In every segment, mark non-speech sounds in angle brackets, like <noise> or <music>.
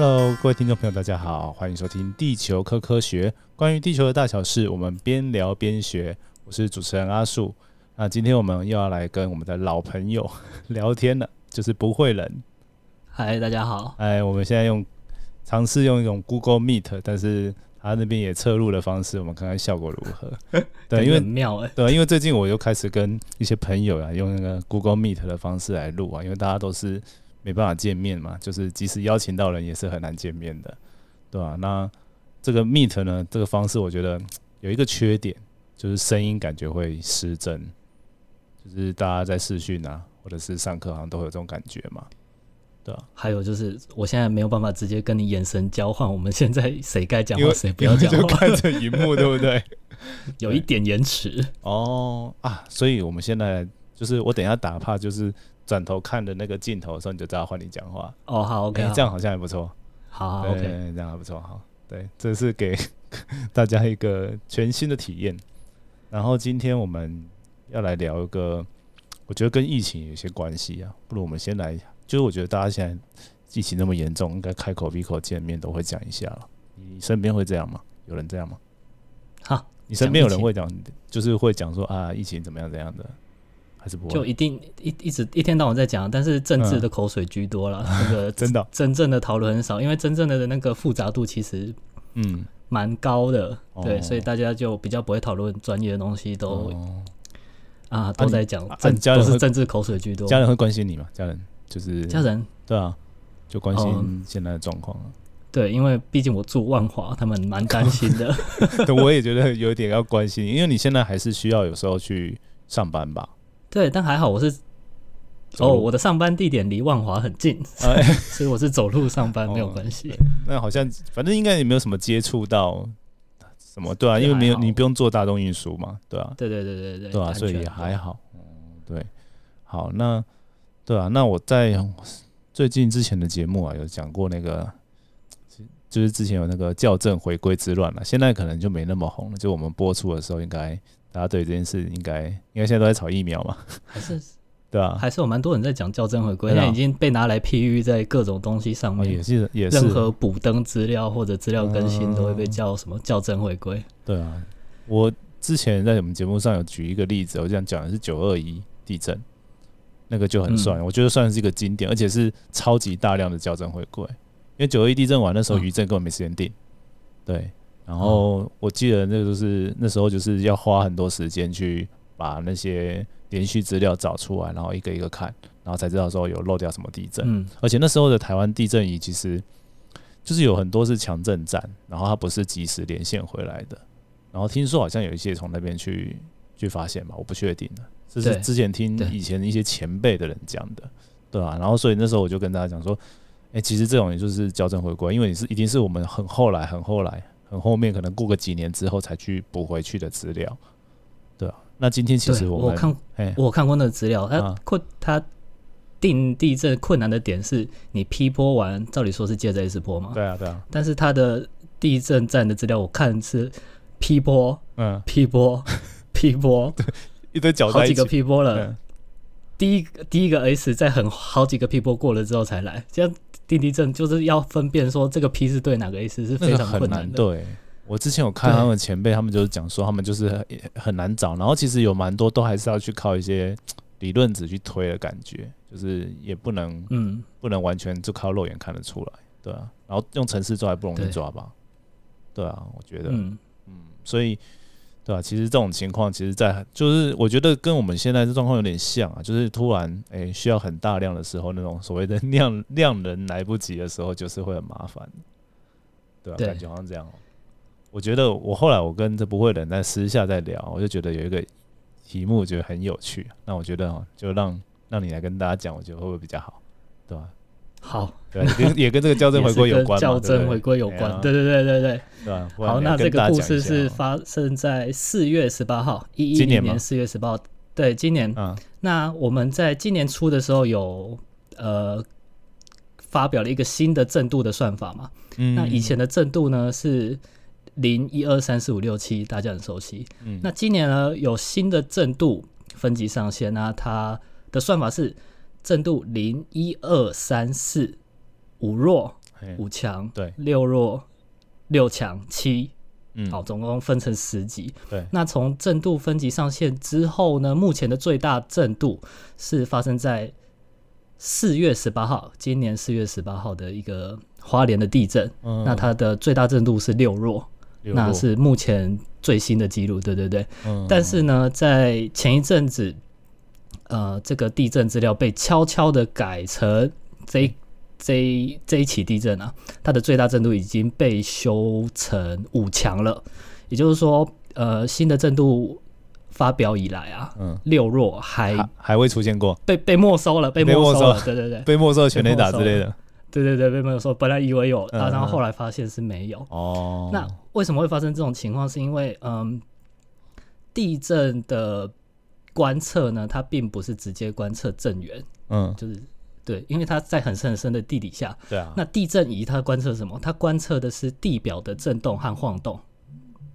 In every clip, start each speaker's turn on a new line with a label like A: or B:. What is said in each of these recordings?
A: Hello，各位听众朋友，大家好，欢迎收听《地球科科学》，关于地球的大小事，我们边聊边学。我是主持人阿树。那今天我们又要来跟我们的老朋友 <laughs> 聊天了，就是不会人。
B: 嗨，大家好。
A: 哎，我们现在用尝试用一种 Google Meet，但是他那边也侧录的方式，我们看看效果如何。<laughs> 对，因为
B: 妙哎。
A: 对，因为最近我又开始跟一些朋友啊，用那个 Google Meet 的方式来录啊，因为大家都是。没办法见面嘛，就是即使邀请到人也是很难见面的，对吧？那这个 Meet 呢，这个方式我觉得 <tsk> 有一个缺点，就是声音感觉会失真，就是大家在视讯啊，或者是上课好像都会有这种感觉嘛，对吧？
B: 还有就是我现在没有办法直接跟你眼神交换，我们现在谁该讲话谁不要讲话，
A: 就看着荧幕，对不对？<laughs>
B: 有一点延迟
A: 哦啊，所以我们现在就是我等一下打怕就是。转头看的那个镜头的时候，你就知道换你讲话。
B: 哦，好，OK，
A: 这样好像还不错。
B: 好，OK，
A: 这样还不错。好，对，这是给大家一个全新的体验。然后今天我们要来聊一个，我觉得跟疫情有些关系啊。不如我们先来，就是我觉得大家现在疫情那么严重，应该开口闭口见面都会讲一下了。你身边会这样吗？有人这样吗？
B: 好，
A: 你身边有人会讲，就是会讲说啊，疫情怎么样怎样的。还是不
B: 就一定一一直一天到晚在讲，但是政治的口水居多了，那个 <laughs>
A: 真的。
B: 真正的讨论很少，因为真正的那个复杂度其实嗯。蛮高的，对，所以大家就比较不会讨论专业的东西，都啊都在讲政都是政治口水居多。
A: 家人会关心你吗？家人就是
B: 家人。
A: 对啊，就关心现在的状况
B: 对，因为毕竟我住万华，他们蛮担心的。<laughs>
A: 对，我也觉得有点要关心，因为你现在还是需要有时候去上班吧。
B: 对，但还好我是哦，我的上班地点离万华很近，<laughs> <laughs> 所以我是走路上班没有关系。
A: 那好像反正应该也没有什么接触到什么，对啊，因为没有你不用坐大众运输嘛，对啊，
B: 对对对对对，
A: 对啊，所以也还好。对，好，那对啊，那我在最近之前的节目啊，有讲过那个，就是之前有那个校正回归之乱了，现在可能就没那么红了。就我们播出的时候，应该。大家对这件事应该因为现在都在炒疫苗嘛？
B: 还是 <laughs>
A: 对啊？
B: 还是有蛮多人在讲校正回归，现在已经被拿来譬喻在各种东西上面，
A: 也是也是
B: 任何补登资料或者资料更新都会被叫什么校正回归。
A: 对啊，我之前在我们节目上有举一个例子，我这样讲的是九二一地震，那个就很算，我觉得算是一个经典，而且是超级大量的校正回归，因为九二一地震完那时候余震根本没时间定，对。然后我记得那个就是那时候就是要花很多时间去把那些连续资料找出来，然后一个一个看，然后才知道说有漏掉什么地震。嗯，而且那时候的台湾地震仪其实就是有很多是强震站，然后它不是及时连线回来的。然后听说好像有一些从那边去去发现吧，我不确定的，这是之前听以前一些前辈的人讲的，对吧？然后所以那时候我就跟大家讲说，哎，其实这种也就是校正回归，因为你是一定是我们很后来很后来。很后面可能过个几年之后才去补回去的资料，对啊。那今天其实
B: 我看，我看过那个资料，它困它定地震困难的点是你 P 波完，照理说是接着 S 波嘛？
A: 对啊，对啊。
B: 但是它的地震站的资料我看是 P 波，嗯，P 波，P 波，
A: 一堆脚
B: 好几个 P 波了。第一第一个 S 在很好几个 P 波过了之后才来，这样。定地震就是要分辨说这个 P 是对哪个 S 是非常困难的。
A: 对我之前有看他们前辈，他们就是讲说他们就是很难找，然后其实有蛮多都还是要去靠一些 <tsk> 理论值去推的感觉，就是也不能嗯不能完全就靠肉眼看得出来，对啊。然后用程式抓也不容易抓吧？对啊，我觉得嗯嗯，所以。对吧？其实这种情况，其实，在就是我觉得跟我们现在的状况有点像啊，就是突然诶需要很大量的时候，那种所谓的 <laughs> 量量人来不及的时候，就是会很麻烦，对吧？感觉好像这样。我觉得我后来我跟这不会的人在私下在聊，我就觉得有一个题目，觉得很有趣。那我觉得哦，就让让你来跟大家讲，我觉得会不会比较好？对吧？
B: 好，
A: 对，也跟这个 <laughs> 校正回归有关
B: 校正回归有关，对对对对对，
A: 对吧？
B: 好，那这个故事是发生在四月十八号，一一年四月十八号，对，今年。嗯，那我们在今年初的时候有呃发表了一个新的正度的算法嘛？嗯，那以前的正度呢是零一二三四五六七，大家很熟悉。嗯，那今年呢有新的正度分级上限，那它的算法是。正度零一二三四五弱五强，
A: 对，
B: 六弱，六强，七，嗯，好，总共分成十级。
A: 对，
B: 那从震度分级上线之后呢，目前的最大震度是发生在四月十八号，今年四月十八号的一个花莲的地震。嗯，那它的最大震度是六弱，那是目前最新的记录。对对对。嗯。但是呢，在前一阵子，呃，这个地震资料被悄悄的改成这。这这一起地震啊，它的最大震度已经被修成五强了，也就是说，呃，新的震度发表以来啊，嗯，六弱还
A: 还未出现过，
B: 被被没收了，被没收了，对对对，
A: 被没收了全雷打之类的，
B: 对对对，被没收，本来以为有啊，然后后来发现是没有。哦，那为什么会发生这种情况？是因为嗯，地震的观测呢，它并不是直接观测震源，嗯，就是。对，因为它在很深很深的地底下。
A: 对啊。
B: 那地震仪它观测什么？它观测的是地表的震动和晃动，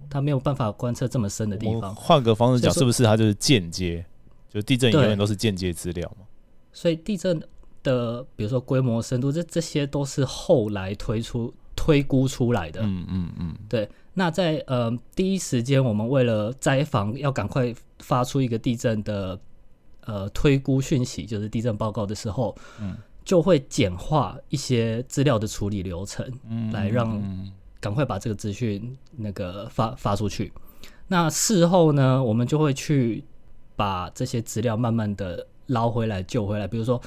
B: 它没有办法观测这么深的地方。
A: 换个方式讲，是不是它就是间接？就地震仪永远都是间接资料嘛？
B: 所以地震的，比如说规模、深度，这这些都是后来推出、推估出来的。嗯嗯嗯。对。那在呃第一时间，我们为了灾防，要赶快发出一个地震的。呃，推估讯息就是地震报告的时候，嗯，就会简化一些资料的处理流程，嗯，来让赶快把这个资讯那个发发出去。那事后呢，我们就会去把这些资料慢慢的捞回来、救回来。比如说，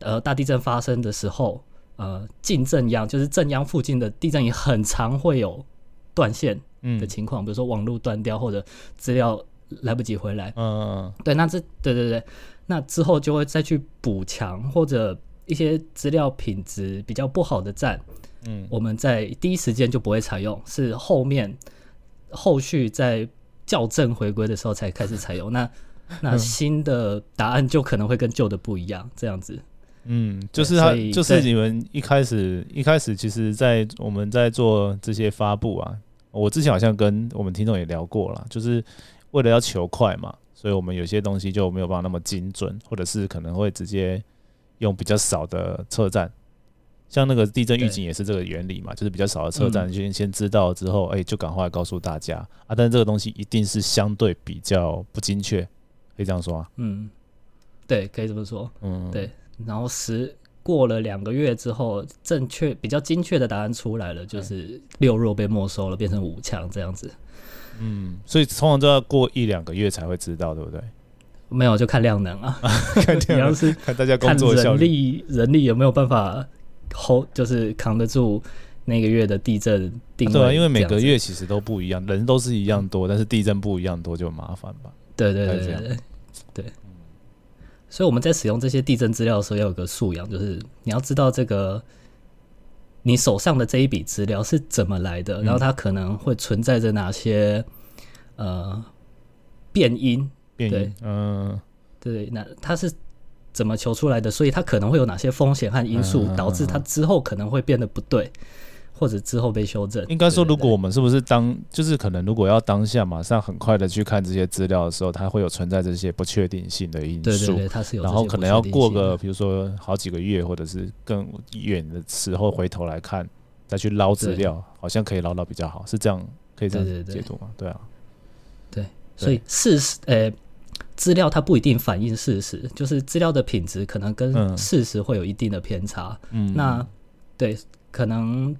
B: 呃，大地震发生的时候，呃，近震央就是震央附近的地震也很常会有断线的情况，比如说网络断掉或者资料。来不及回来，嗯，对，那这，对对对，那之后就会再去补强或者一些资料品质比较不好的站，嗯，我们在第一时间就不会采用，是后面后续在校正回归的时候才开始采用。那 <laughs> 那新的答案就可能会跟旧的不一样，这样子。
A: 嗯，就是他，就是你们一开始一开始，其实，在我们在做这些发布啊，我之前好像跟我们听众也聊过了，就是。为了要求快嘛，所以我们有些东西就没有办法那么精准，或者是可能会直接用比较少的车站，像那个地震预警也是这个原理嘛，就是比较少的车站，先先知道之后，哎，就赶快告诉大家啊。但是这个东西一定是相对比较不精确，可以这样说啊。
B: 嗯，对，可以这么说。嗯，对。然后十过了两个月之后，正确比较精确的答案出来了，就是六弱被没收了，变成五强这样子。
A: 嗯，所以通常都要过一两个月才会知道，对不对？
B: 没有，就看量能啊。<laughs>
A: 看量能是看大家工作
B: 人力，人力有没有办法 hold，就是扛得住那个月的地震定
A: 对啊，因为每个月其实都不一样，人都是一样多，但是地震不一样多就麻烦吧。
B: 对对对对对，对。所以我们在使用这些地震资料的时候，要有个素养，就是你要知道这个。你手上的这一笔资料是怎么来的？然后它可能会存在着哪些呃变因？
A: 变因，嗯，
B: 对，那它是怎么求出来的？所以它可能会有哪些风险和因素导致它之后可能会变得不对？或者之后被修正。
A: 应该说，如果我们是不是当就是可能，如果要当下马上很快的去看这些资料的时候，它会有存在这些不确定性的因素。
B: 对对对，它是有。
A: 然后可能要过个，比如说好几个月，或者是更远的时候回头来看，再去捞资料，好像可以捞到比较好，是这样可以这样解读吗？对啊。
B: 对，所以事实，呃，资料它不一定反映事实，就是资料的品质可能跟事实会有一定的偏差。嗯。那对，可能。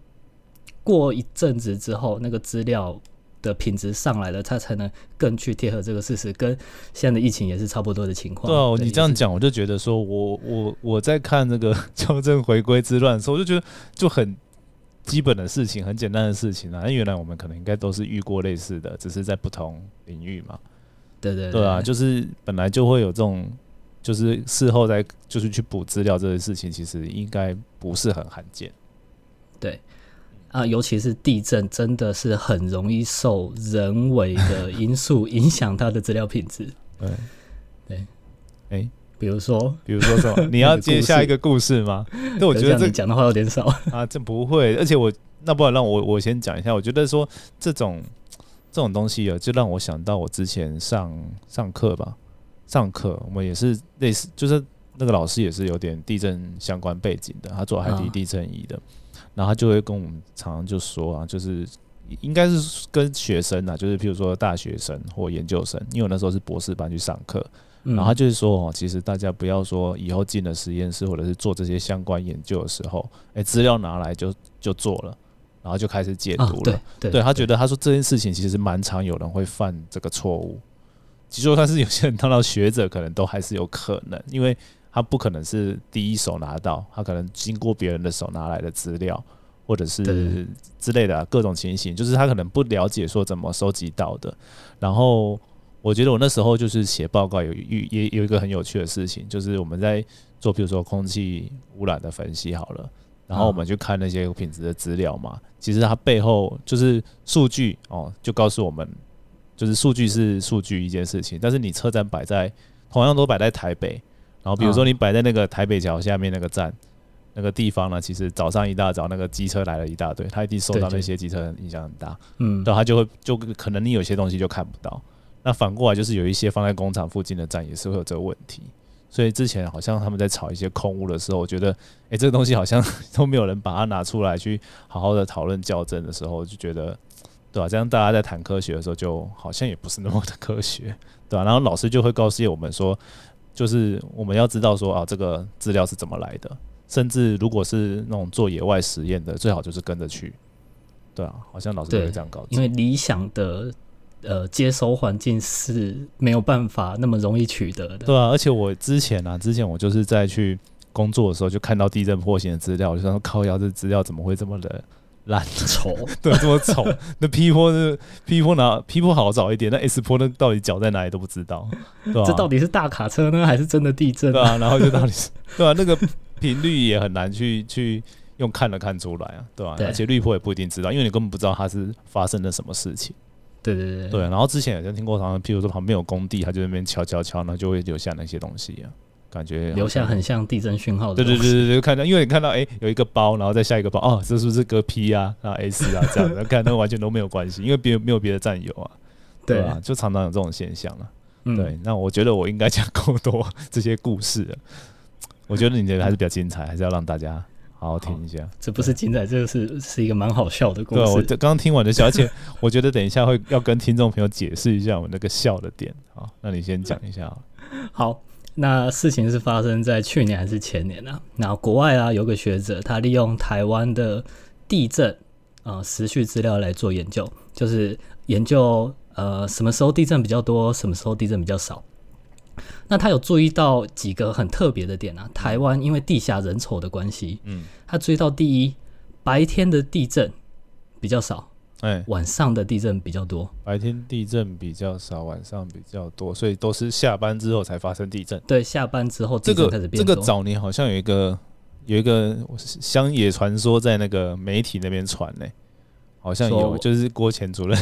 B: 过一阵子之后，那个资料的品质上来了，它才能更去贴合这个事实。跟现在的疫情也是差不多的情况。
A: 对哦，你这样讲，我就觉得说，我我我在看这个校正回归之乱的时候，<laughs> 我就觉得就很基本的事情，很简单的事情啊。原来我们可能应该都是遇过类似的，只是在不同领域嘛。
B: 对对
A: 对啊，就是本来就会有这种，就是事后再就是去补资料这些事情，其实应该不是很罕见。
B: 对。啊，尤其是地震，真的是很容易受人为的 <laughs> 因素影响它的资料品质。<laughs> 对，对，
A: 哎，
B: 比如说，
A: 比如说什么？你要 <laughs> 接下一个故事吗？那我觉得这
B: 讲的话有点少
A: 啊。这不会，而且我那不然让我我先讲一下。我觉得说这种这种东西啊，就让我想到我之前上上课吧，上课我们也是类似，就是那个老师也是有点地震相关背景的，他做海底地震仪的。然后他就会跟我们常常就说啊，就是应该是跟学生啊，就是譬如说大学生或研究生，因为我那时候是博士班去上课，然后他就是说哦，其实大家不要说以后进了实验室或者是做这些相关研究的时候，哎，资料拿来就就做了，然后就开始解读了。
B: 对，
A: 对他觉得他说这件事情其实蛮常有人会犯这个错误，就算是有些人当到学者，可能都还是有可能，因为。他不可能是第一手拿到，他可能经过别人的手拿来的资料，或者是之类的各种情形，就是他可能不了解说怎么收集到的。然后我觉得我那时候就是写报告有有也有一个很有趣的事情，就是我们在做比如说空气污染的分析好了，然后我们去看那些品质的资料嘛，其实它背后就是数据哦，就告诉我们，就是数据是数据一件事情，但是你车站摆在同样都摆在台北。然后比如说你摆在那个台北桥下面那个站，那个地方呢，其实早上一大早那个机车来了一大堆，它一定受到那些机车影响很大，嗯，然后它就会就可能你有些东西就看不到。那反过来就是有一些放在工厂附近的站也是会有这个问题。所以之前好像他们在炒一些空屋的时候，我觉得哎这个东西好像都没有人把它拿出来去好好的讨论校正的时候，就觉得对吧？这样大家在谈科学的时候，就好像也不是那么的科学，对吧？然后老师就会告诉我们说。就是我们要知道说啊，这个资料是怎么来的，甚至如果是那种做野外实验的，最好就是跟着去。对啊，好像老师都会这样告知。
B: 因为理想的呃接收环境是没有办法那么容易取得的。
A: 对啊，而且我之前啊，之前我就是在去工作的时候，就看到地震破险的资料，我就说靠，要这资料怎么会这么的？烂
B: 丑，<laughs>
A: 对，这么丑。<laughs> 那 P 坡是 P 坡哪 P 坡好找一点，那 S 坡那到底脚在哪里都不知道，对吧？
B: 这到底是大卡车呢，还是真的地震？
A: 对啊，然后就到底是，<laughs> 对啊，那个频率也很难去去用看了看出来啊，对吧？而且绿坡也不一定知道，因为你根本不知道它是发生了什么事情。
B: 对对对
A: 对。然后之前好像听过，好像譬如说旁边有工地，他就那边敲敲敲，那就会留下那些东西啊。感觉
B: 留下很像地震讯号
A: 的。对对对对对，看到，因为你看到哎，有一个包，然后再下一个包，哦，这是不是个 P 啊，然后 S 啊这样的，看那完全都没有关系，因为别没有别的战友啊，对啊？就常常有这种现象了。对，那我觉得我应该讲够多 <laughs> 这些故事了。我觉得你觉得还是比较精彩，还是要让大家好好听一下。
B: 这不是精彩，这个是是一个蛮好笑的故事。
A: 对，我刚刚听完的笑，而且 <laughs> 我觉得等一下会要跟听众朋友解释一下我那个笑的点好，那你先讲一下。
B: 好。那事情是发生在去年还是前年呢？那国外啊，有个学者，他利用台湾的地震啊时序资料来做研究，就是研究呃什么时候地震比较多，什么时候地震比较少。那他有注意到几个很特别的点啊，台湾因为地下人丑的关系，嗯，他注意到第一，白天的地震比较少。哎，晚上的地震比较多，
A: 白天地震比较少，晚上比较多，所以都是下班之后才发生地震。
B: 对，下班之后
A: 这个
B: 这
A: 个早年好像有一个有一个乡野传说在那个媒体那边传呢，好像有，就是郭前主任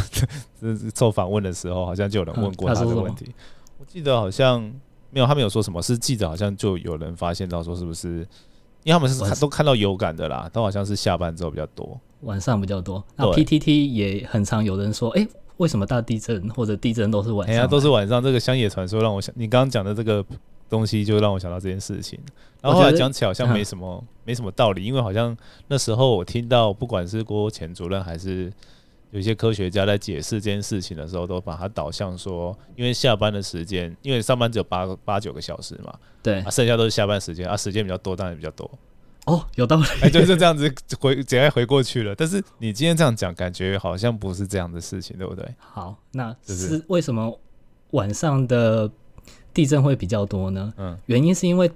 A: <laughs> 受访问的时候，好像就有人问过他这个问题。我记得好像没有，他没有说什么，是记者好像就有人发现到说是不是，因为他们是都看到有感的啦，都好像是下班之后比较多。
B: 晚上比较多，那 PTT 也很常有人说，哎，为什么大地震或者地震都是晚上？哎呀，
A: 都是晚上。这个乡野传说让我想，你刚刚讲的这个东西就让我想到这件事情。然后后来讲起来好像没什么没什么道理，因为好像那时候我听到，不管是郭前主任还是有一些科学家在解释这件事情的时候，都把它导向说，因为下班的时间，因为上班只有八八九个小时嘛，
B: 对，
A: 剩下都是下班时间，啊，时间比较多，当然比较多。
B: 哦，有道理，
A: 哎，就是这样子回，直接回过去了。但是你今天这样讲，感觉好像不是这样的事情，对不对？
B: 好，那是为什么晚上的地震会比较多呢？嗯，原因是因为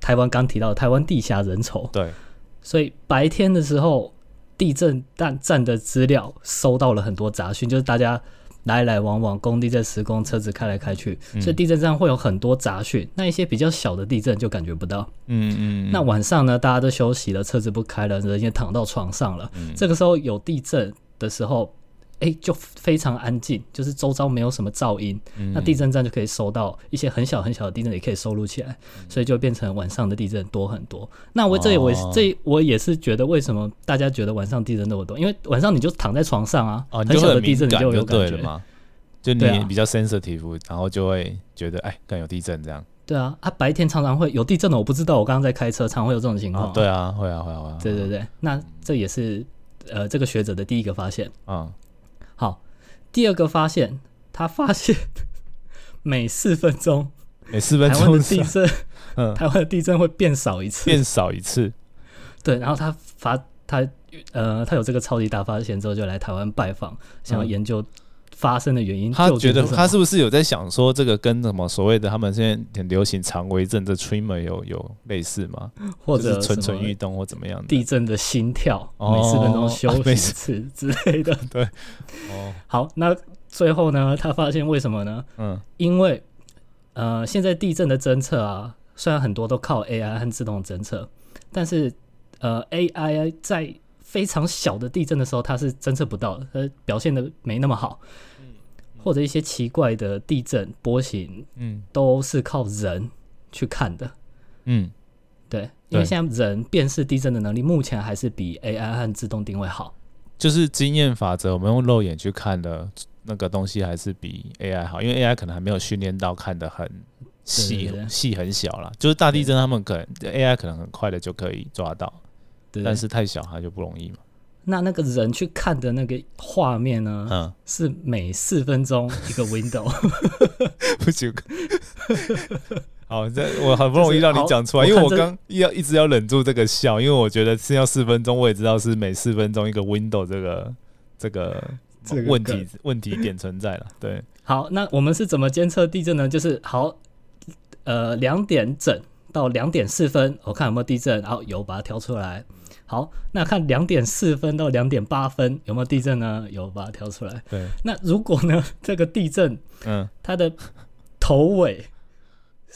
B: 台湾刚提到台湾地下人稠，
A: 对，
B: 所以白天的时候地震站站的资料收到了很多杂讯，就是大家。来来往往，工地在施工，车子开来开去，所以地震站会有很多杂讯。那一些比较小的地震就感觉不到。嗯嗯。那晚上呢，大家都休息了，车子不开了，人也躺到床上了。这个时候有地震的时候。哎，就非常安静，就是周遭没有什么噪音，那地震站就可以收到一些很小很小的地震，也可以收录起来，所以就变成晚上的地震多很多。那我这里我这我也是觉得，为什么大家觉得晚上地震那么多？因为晚上你就躺在床上啊，很小的地震你
A: 就有感觉吗？就你比较 sensitive，然后就会觉得哎，更有地震这样。
B: 对啊，啊，白天常常会有地震的，我不知道，我刚刚在开车，常会有这种情况。
A: 对啊，会啊，会啊，会啊。
B: 对对对，那这也是呃这个学者的第一个发现。
A: 嗯，
B: 好，第二个发现，他发现 <laughs> 每四分钟，
A: 每四分钟台湾
B: 地震，嗯，台湾的地震会变少一次，
A: 变少一次。
B: 对，然后他发他呃他有这个超级大发现之后，就来台湾拜访，想要研究。发生的原因，
A: 他觉得他是不是有在想说，这个跟什么所谓的他们现在很流行长微震的 tremor 有有类似吗？
B: 或者
A: 蠢蠢欲动或怎么样？
B: 地震的心跳，每四分钟休息一次之类的。<laughs>
A: 对，<laughs>
B: 哦，好，那最后呢？他发现为什么呢？
A: 嗯，
B: 因为呃，现在地震的侦测啊，虽然很多都靠 AI 和自动侦测，但是呃，AI 在非常小的地震的时候，它是侦测不到的，它表现的没那么好。或者一些奇怪的地震波形，
A: 嗯，
B: 都是靠人去看的，
A: 嗯，
B: 对，因为现在人辨识地震的能力目前还是比 AI 和自动定位好，
A: 就是经验法则，我们用肉眼去看的那个东西还是比 AI 好，因为 AI 可能还没有训练到看的很细细很小了，就是大地震他们可能 AI 可能很快的就可以抓到，但是太小它就不容易嘛。
B: 那那个人去看的那个画面呢？
A: 嗯，
B: 是每四分钟一个 window，<laughs>
A: 不行。<laughs> 好，这我很不容易让你讲出来，因为我刚要一直要忍住这个笑，因为我觉得是要四分钟，我也知道是每四分钟一个 window，这个这个问题问题点存在了。对，
B: 好，那我们是怎么监测地震呢？就是好，呃，两点整到两点四分，我看有没有地震，然后有把它挑出来。好，那看两点四分到两点八分有没有地震呢？有，把它调出来。
A: 对，
B: 那如果呢，这个地震，
A: 嗯，
B: 它的头尾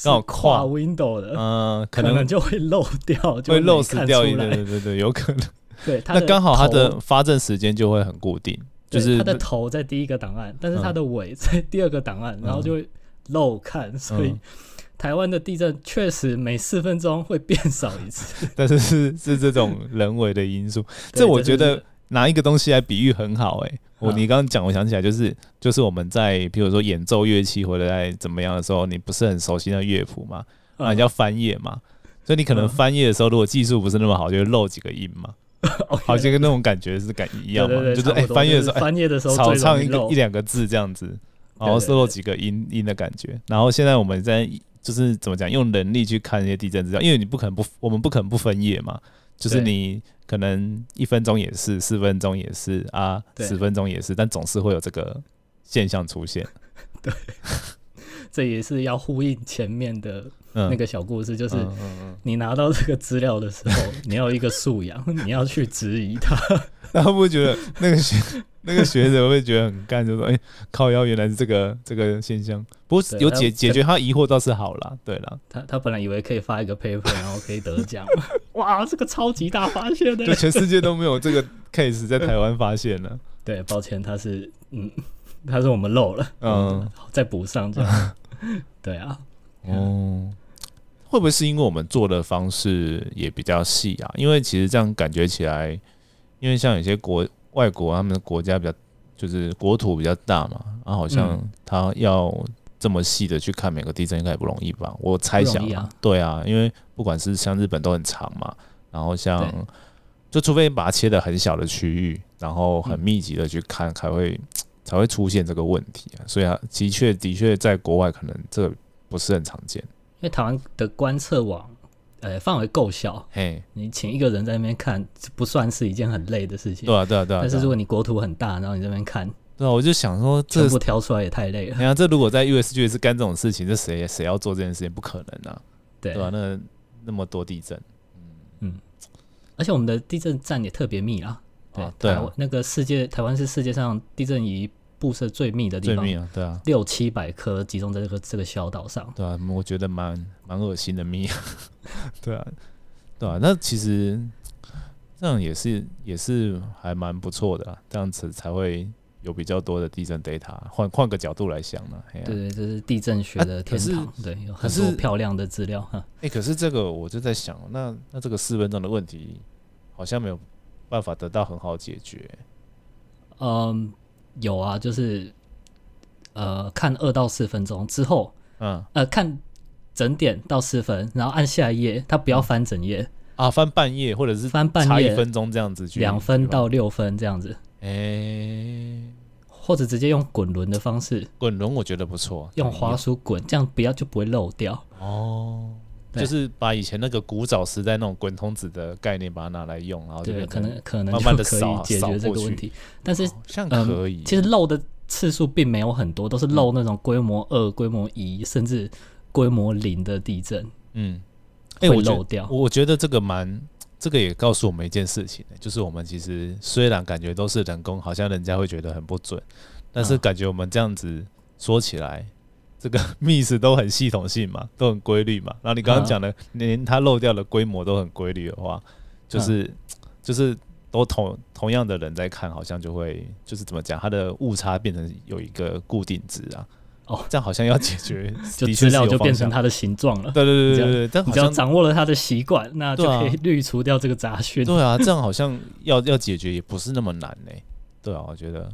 A: 刚好跨
B: window 的，
A: 嗯，可
B: 能就会漏掉，就
A: 会漏死掉
B: 对
A: 对对对，有可能。
B: 对，
A: 那刚好它的发震时间就会很固定，就是
B: 它的头在第一个档案，但是它的尾在第二个档案，然后就会漏看，所以。台湾的地震确实每四分钟会变少一次，<laughs>
A: 但是是是这种人为的因素。<laughs> 这我觉得拿一个东西来比喻很好哎。我你刚刚讲，我想起来就是就是我们在比如说演奏乐器或者在怎么样的时候，你不是很熟悉那乐谱嘛，啊，你要翻页嘛，所以你可能翻页的时候，如果技术不是那么好，就会漏几个音嘛。<laughs> 好像跟那种感觉是感一样嘛，就是哎翻页的时候，
B: 翻页的时候
A: 少唱一个一两个字这样子，然后漏几个音音的感觉。然后现在我们在。就是怎么讲，用能力去看一些地震资料，因为你不可能不，我们不可能不分页嘛。就是你可能一分钟也是，四分钟也是啊，十分钟也是，但总是会有这个现象出现。<laughs>
B: 对，<laughs> 这也是要呼应前面的那个小故事，就是你拿到这个资料的时候，你要一个素养，<laughs> 你要去质疑它。
A: 那会不会觉得那个学 <laughs> 那个学者会觉得很干，就说：“哎，靠腰原来是这个这个现象。”不过有解解决他疑惑倒是好了。对了，
B: 他他本来以为可以发一个 paper，然后可以得奖。<laughs> 哇，这个超级大发现的，
A: 就全世界都没有这个 case 在台湾发现了。<laughs>
B: 对，抱歉，他是嗯，他说我们漏了，
A: 嗯，
B: 再补上这样。对啊，
A: 哦，会不会是因为我们做的方式也比较细啊？因为其实这样感觉起来。因为像有些国外国，他们的国家比较就是国土比较大嘛，然后好像他要这么细的去看每个地震，应该也不容易吧？我猜想，对啊，因为不管是像日本都很长嘛，然后像就除非把它切的很小的区域，然后很密集的去看，才会才会出现这个问题啊。所以啊，的确的确在国外可能这个不是很常见，
B: 因为台湾的观测网。呃，范围够小，
A: 嘿，
B: 你请一个人在那边看，不算是一件很累的事情。
A: 对啊，对啊，对啊。
B: 但是如果你国土很大，然后你这边看，
A: 对啊，我就想说，
B: 全部挑出来也太累了。
A: 你看，这如果在 USG 是干这种事情，这谁谁要做这件事情？不可能啊，
B: 对
A: 吧？那那么多地震，
B: 嗯嗯，而且我们的地震站也特别密啊，对对，那个世界台湾是世界上地震仪。布设最密的地
A: 方，最密啊，对啊，
B: 六七百颗集中在这个这个小岛上，
A: 对啊，我觉得蛮蛮恶心的密，<laughs> 对啊。对啊，那其实这样也是也是还蛮不错的，这样子才会有比较多的地震 data。换换个角度来想呢，
B: 对对，这是地震学的天堂，对，有很多漂亮的资料哈。
A: 哎，可是这个我就在想，那那这个四分钟的问题好像没有办法得到很好解决。
B: 嗯，有啊，就是呃，看二到四分钟之后，
A: 嗯，
B: 呃，看。整点到四分，然后按下一页，它不要翻整页。
A: 啊，翻半页或者是
B: 翻半页
A: 一分钟这样子，
B: 两分到六分这样子，
A: 哎，
B: 或者直接用滚轮的方式，
A: 滚轮我觉得不错，
B: 用滑鼠滚，这样不要就不会漏掉。
A: 哦。就是把以前那个古早时代那种滚筒子的概念把它拿来用，然后
B: 对，可能可能
A: 慢慢的
B: 可以解决这个问题。但是
A: 像可以，
B: 其实漏的次数并没有很多，都是漏那种规模二、规模一甚至规模零的地震。嗯，会漏掉。
A: 我觉得这个蛮，这个也告诉我们一件事情，就是我们其实虽然感觉都是人工，好像人家会觉得很不准，但是感觉我们这样子说起来。这个 <laughs> miss 都很系统性嘛，都很规律嘛。然后你刚刚讲的，连它漏掉的规模都很规律的话，就是就是都同同样的人在看，好像就会就是怎么讲，它的误差变成有一个固定值啊。哦，这样好像要解决，<laughs>
B: 就资料就变成它的形状了。
A: 对对对对对，但
B: 你只要掌握了它的习惯，那就可以滤除掉这个杂讯。
A: 对啊，这样好像要要解决也不是那么难呢。对啊，我觉得。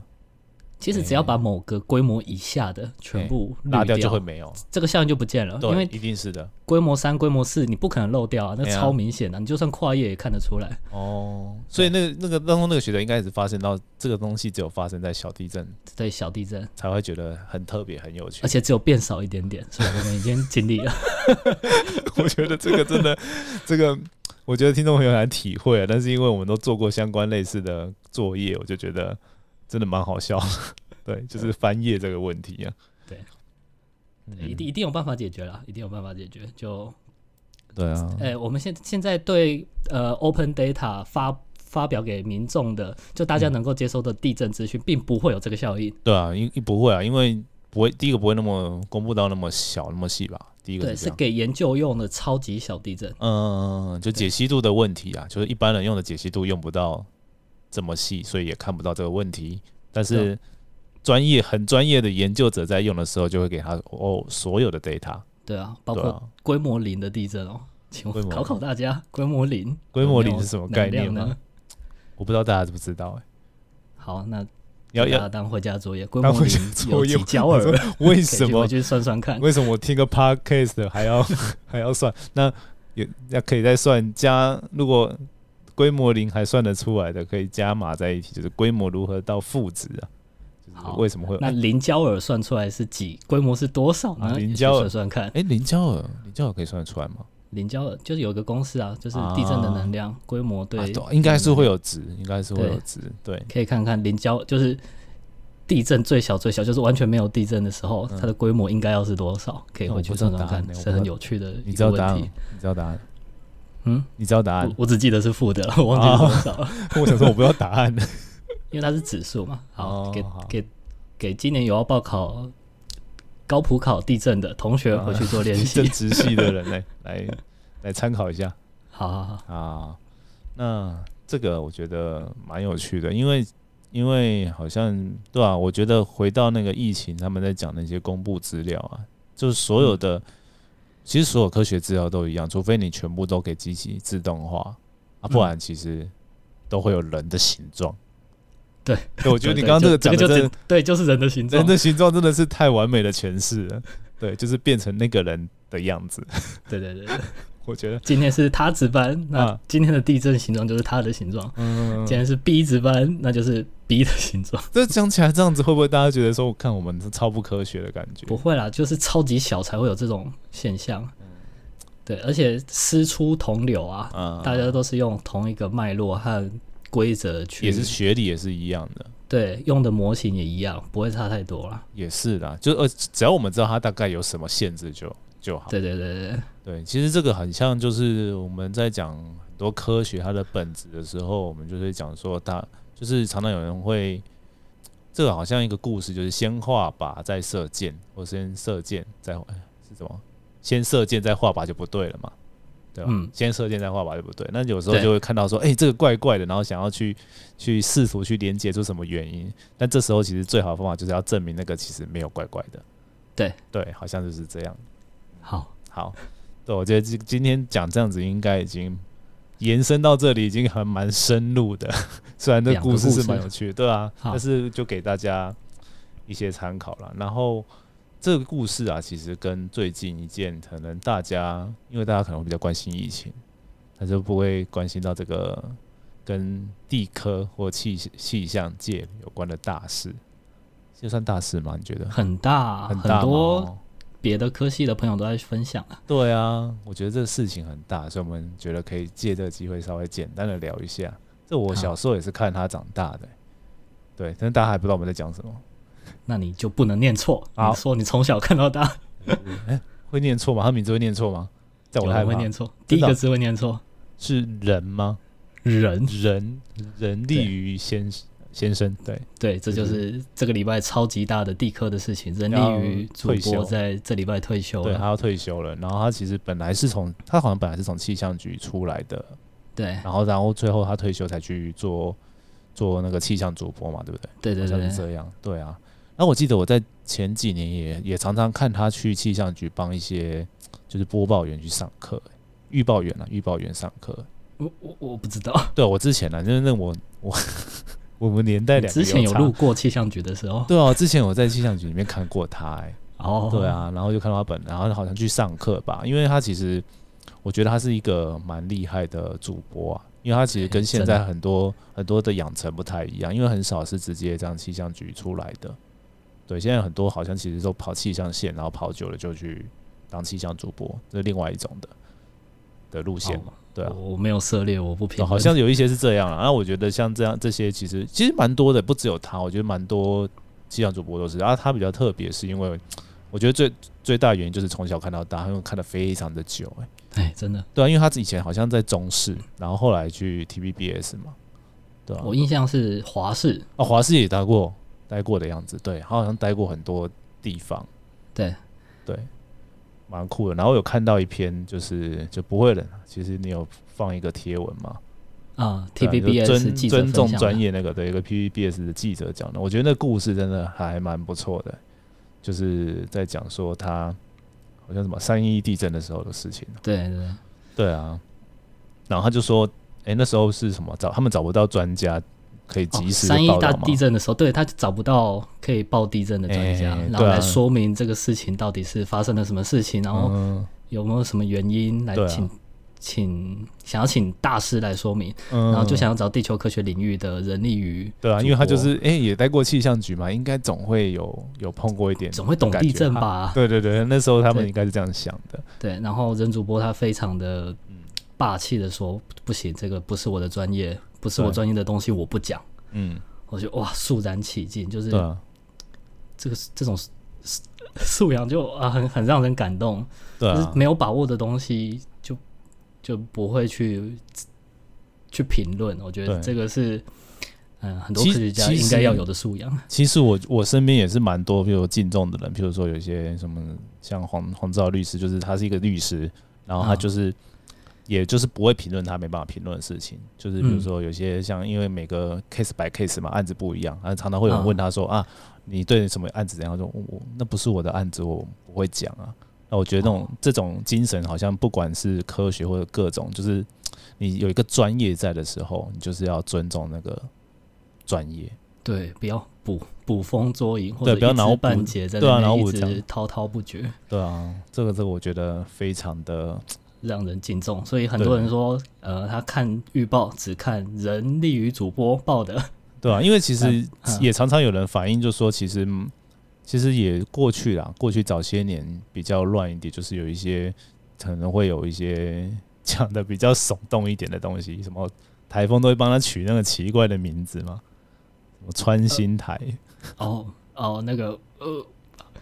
B: 其实只要把某个规模以下的全部
A: 拉
B: 掉，
A: 就会没有。
B: 这个效应就不见了。因为
A: 一定是的，
B: 规模三、规模四，你不可能漏掉啊，那超明显的，你就算跨页也看得出来。
A: 哦，所以那个那个当中那个学者应该是发现到这个东西只有发生在小地震，
B: 对小地震。
A: 才会觉得很特别、很有趣，
B: 而且只有变少一点点，所以我们已经尽力了。<laughs>
A: 我觉得这个真的，这个我觉得听众朋友难体会啊，但是因为我们都做过相关类似的作业，我就觉得真的蛮好笑。<laughs> 对，就是翻页这个问题啊。
B: 对，一定一定有办法解决了，一定有办法解决。就
A: 对啊，
B: 哎，我们现现在对呃 open data 发发表给民众的，就大家能够接收的地震资讯，并不会有这个效应。
A: 对啊，因不会啊，因为不会第一个不会那么公布到那么小那么细吧。第一个
B: 对是给研究用的超级小地震。
A: 嗯，就解析度的问题啊，就是一般人用的解析度用不到这么细，所以也看不到这个问题。但是专业很专业的研究者在用的时候，就会给他哦所有的 data。
B: 对啊，包括规模零的地震哦，<laughs> 请问考考大家，规模零，
A: 规模零是什么概念呢？我不知道大家知不知道哎。
B: 好，那
A: 要要
B: 当回家作业，规模零有几焦耳？
A: 为什么？
B: 去算算看。
A: 为什么我听个 podcast 还要 <laughs> 还要算？那也那可以再算加，如果规模零还算得出来的，可以加码在一起，就是规模如何到负值啊？
B: 好，
A: 为什么会？
B: 那零焦耳算出来是几？规模是多少呢？
A: 零焦
B: 耳算看。
A: 哎，零焦耳，零焦耳可以算得出来吗？
B: 零焦耳就是有个公式啊，就是地震的能量规模对，
A: 应该是会有值，应该是会有值。对，
B: 可以看看零焦就是地震最小最小，就是完全没有地震的时候，它的规模应该要是多少？可以回去算算看，是很有趣的
A: 你知道答
B: 案？
A: 你知道答案？
B: 嗯，
A: 你知道答案？
B: 我只记得是负的，<laughs> 我忘记多少了。<laughs>
A: 我想说，我不知道答案。<laughs>
B: 因为它是指数嘛，好给给给今年有要报考高普考地震的同学回去做练习，
A: 地震直系的人来来来参考一下。
B: 好好好
A: 啊，那这个我觉得蛮有趣的，因为因为好像对啊，我觉得回到那个疫情，他们在讲那些公布资料啊，就是所有的其实所有科学资料都一样，除非你全部都给机器自动化啊，不然其实都会有人的形状。
B: 对，
A: 我觉得你刚刚这个讲的真
B: 对，就是人的形状，
A: 人的形状真的是太完美的诠释了。对，就是变成那个人的样子。
B: 对 <laughs> 对对，<laughs>
A: 我觉得
B: 今天是他值班，那今天的地震形状就是他的形状。嗯，今天是 B 值班，那就是 B 的形状。
A: 这讲起来这样子，会不会大家觉得说，我看我们是超不科学的感觉？
B: 不会啦，就是超级小才会有这种现象。对，而且师出同流啊，大家都是用同一个脉络和。规则去
A: 也是学理也是一样的，
B: 对，用的模型也一样，不会差太多了。
A: 也是的，就呃，只要我们知道它大概有什么限制就就好。
B: 对对对对
A: 对，其实这个很像就是我们在讲很多科学它的本质的时候，我们就是讲说它就是常常有人会，这个好像一个故事，就是先画靶再射箭，或先射箭再是什么？先射箭再画靶就不对了嘛。对吧？先射箭再画靶就不对？那有时候就会看到说，哎，这个怪怪的，然后想要去去试图去连接出什么原因。但这时候其实最好的方法就是要证明那个其实没有怪怪的。
B: 对
A: 对，好像就是这样。
B: 好，
A: 好，对，我觉得今今天讲这样子应该已经延伸到这里，已经还蛮深入的。<laughs> 虽然这故事是蛮有趣的，对啊，但是就给大家一些参考了。然后这个故事啊，其实跟最近一件可能大家，因为大家可能比较关心疫情，他就不会关心到这个跟地科或气气象界有关的大事，这算大事吗？你觉得？
B: 很大，
A: 很大
B: 多别的科系的朋友都在分享啊。
A: 对啊，我觉得这个事情很大，所以我们觉得可以借这个机会稍微简单的聊一下。这我小时候也是看他长大的，对，但是大家还不知道我们在讲什么。
B: 那你就不能念错。你说你从小看到大，<laughs>
A: 哎，会念错吗？他名字会念错吗？在我
B: 还会念错，第一个字会念错，
A: 是人吗？
B: 人
A: 人人立于先先生，对
B: 对，这就是这个礼拜超级大的地科的事情。人立于主播在这礼拜退休，
A: 对他要退休了。然后他其实本来是从他好像本来是从气象局出来的，
B: 对。
A: 然后然后最后他退休才去做做那个气象主播嘛，对不对？
B: 对对对，
A: 是这样，对啊。那我记得我在前几年也也常常看他去气象局帮一些就是播报员去上课，预报员啊，预报员上课。
B: 我我我不知道。
A: 对，我之前呢，就是那我我我们年代两
B: 之前有路过气象局的时候。
A: 对啊，之前我在气象局里面看过他，哎，
B: 哦，
A: 对啊，然后就看到他本，然后好像去上课吧，因为他其实我觉得他是一个蛮厉害的主播啊，因为他其实跟现在很多很多的养成不太一样，因为很少是直接这样气象局出来的。对，现在很多好像其实都跑气象线，然后跑久了就去当气象主播，这是另外一种的的路线嘛？对啊，
B: 我没有涉猎，我不评
A: 好像有一些是这样啊。那我觉得像这样这些，其实其实蛮多的，不只有他，我觉得蛮多气象主播都是。然后他比较特别，是因为我觉得最最大原因就是从小看到大，因为看的非常的久，哎
B: 哎，真的
A: 对啊，因为他以前好像在中视，然后后来去 TVBS 嘛，对啊，
B: 我印象是华视
A: 啊，华视也待过。待过的样子，对，他好像待过很多地方，
B: 对，
A: 对，蛮酷的。然后有看到一篇，就是就不会冷。其实你有放一个贴文吗？
B: 啊，T V B
A: S 尊重专业那个对一个 P V B S 的记者讲的，我觉得那故事真的还蛮不错的，就是在讲说他好像什么三一地震的时候的事情。
B: 对对
A: 对啊，然后他就说，哎，那时候是什么？找他们找不到专家。可以及时
B: 三一大地震的时候，对他就找不到可以报地震的专家，然后来说明这个事情到底是发生了什么事情，然后有没有什么原因来请请想要请大师来说明，然后就想要找地球科学领域的人力鱼
A: 对啊，因为他就是哎也待过气象局嘛，应该总会有有碰过一点，
B: 总会懂地震吧？
A: 对对对，那时候他们应该是这样想的。
B: 对，然后任主播他非常的霸气的说：“不行，这个不是我的专业。”不是我专业的东西，我不讲。
A: 嗯，
B: 我就哇，肃然起敬，就是这个这种 <laughs> 素养就啊，很很让人感动。
A: 对，
B: 没有把握的东西，就就不会去去评论。我觉得这个是嗯，很多科学家应该要有的素养。<laughs>
A: 其实我我身边也是蛮多，比如敬重的人，譬如说有一些什么像黄黄兆律师，就是他是一个律师，然后他就是。也就是不会评论他没办法评论的事情，就是比如说有些像因为每个 case by case 嘛，案子不一样，啊，常常会有人问他说啊，你对什么案子怎样？说我那不是我的案子，我不会讲啊。那我觉得这种这种精神，好像不管是科学或者各种，就是你有一个专业在的时候，你就是要尊重那个专业。
B: 对，不要捕捕风捉影，或者
A: 不要脑
B: 半截在那里一直滔滔不绝。
A: 对啊，这个这个我觉得非常的。
B: 让人敬重，所以很多人说，呃，他看预报只看人力与主播报的，
A: 对啊，<laughs> 因为其实也常常有人反映，就说其实其实也过去啦，过去早些年比较乱一点，就是有一些可能会有一些讲的比较耸动一点的东西，什么台风都会帮他取那个奇怪的名字嘛，什么穿心台，
B: 哦哦，那个呃。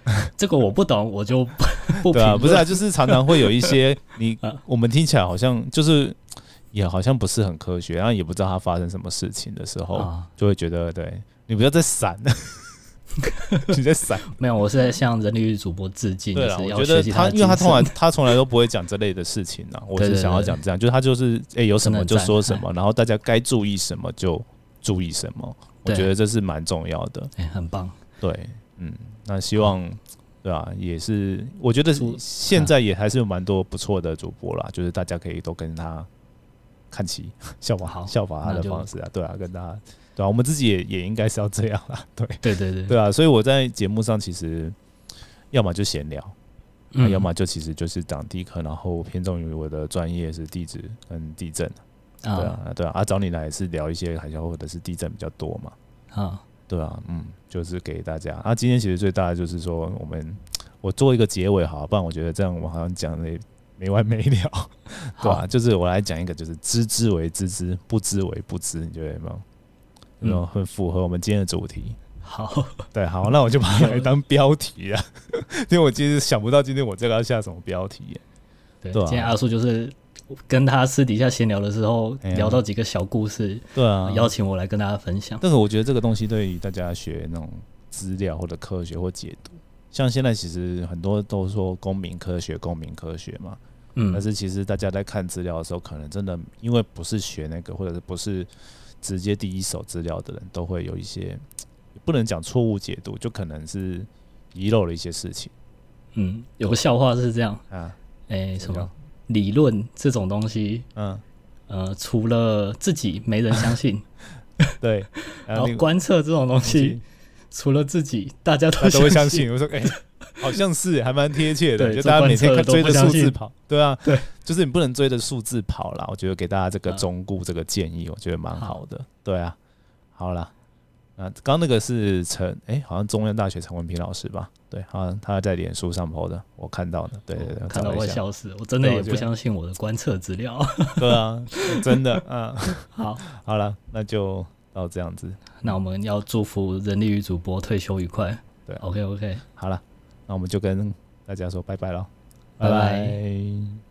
B: <laughs> 这个我不懂，我就不 <laughs>
A: 对啊，不是啊，就是常常会有一些 <laughs> 你我们听起来好像就是也好像不是很科学，然后也不知道它发生什么事情的时候，就会觉得对你不要再闪了，<laughs> 你在闪
B: 没有？我是在向人力主播致敬。
A: 对
B: 啊，
A: 我觉得他因为他从来他从来都不会讲这类的事情呢。我是想要讲这样，就是他就是哎有什么就说什么，然后大家该注意什么就注意什么。我觉得这是蛮重要的，
B: 哎，很棒。
A: 对，嗯。那希望，对吧？也是，我觉得现在也还是有蛮多不错的主播啦，就是大家可以都跟他看齐，<laughs> 效仿好，效仿他的方式啊，对啊，跟他，对啊，我们自己也也应该是要这样啦，<laughs> 对，
B: 对对对，
A: 对啊，所以我在节目上其实要么就闲聊，那要么就其实就是讲地科，然后偏重于我的专业是地质跟地震。对啊，对啊，啊，找你来是聊一些海啸或者是地震比较多嘛。啊，对啊，嗯，就是给大家。啊，今天其实最大的就是说，我们我做一个结尾，好，不然我觉得这样我好像讲的没完没了，<laughs> 对吧？就是我来讲一个，就是知之为知之，不知为不知，你觉得有没有？有没有很符合我们今天的主题？<laughs>
B: 好，
A: 对，好，那我就把它来当标题啊，<laughs> 因为我其实想不到今天我这个要下什么标题。
B: 对，今天阿叔就是。跟他私底下闲聊的时候，聊到几个小故事，
A: 对啊，
B: 邀请我来跟大家分享。
A: 但是我觉得这个东西对于大家学那种资料或者科学或解读，像现在其实很多都说公民科学、公民科学嘛，嗯，但是其实大家在看资料的时候，可能真的因为不是学那个，或者是不是直接第一手资料的人，都会有一些不能讲错误解读，就可能是遗漏了一些事情。
B: 嗯，有个笑话是这样啊，哎，什么？理论这种东西，嗯，呃，除了自己没人相信，<laughs>
A: 对，<laughs>
B: 然后观测这种东西，除了自己，大家都
A: 都会相信。我说，哎，好像是，还蛮贴切的。就大家每天追着数字跑，对啊，
B: 对，
A: 就是你不能追着数字跑啦。我觉得给大家这个忠固这个建议，我觉得蛮好的。对啊，好了。啊，刚那个是陈，哎，好像中央大学陈文平老师吧？对，好像他在脸书上 po 的，我看到的。对对对，
B: 看到会笑死，我真的也不相信我的观测资料。<laughs>
A: 对啊，真的啊。<laughs>
B: 好，<laughs>
A: 好了，那就到这样子。
B: 那我们要祝福人力与主播退休愉快。
A: 对
B: ，OK OK，
A: 好了，那我们就跟大家说拜拜了，拜拜。